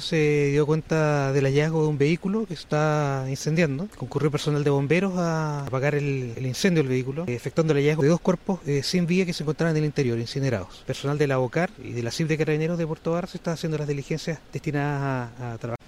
se dio cuenta del hallazgo de un vehículo que está incendiando. Concurrió personal de bomberos a apagar el, incendio del vehículo, eh, efectuando el hallazgo de dos cuerpos eh, sin vía que se encontraban en el interior, incinerados. Personal de la OCAR y de la CIP de Carabineros de Puerto Barra se está haciendo las diligencias destinadas a trabajar.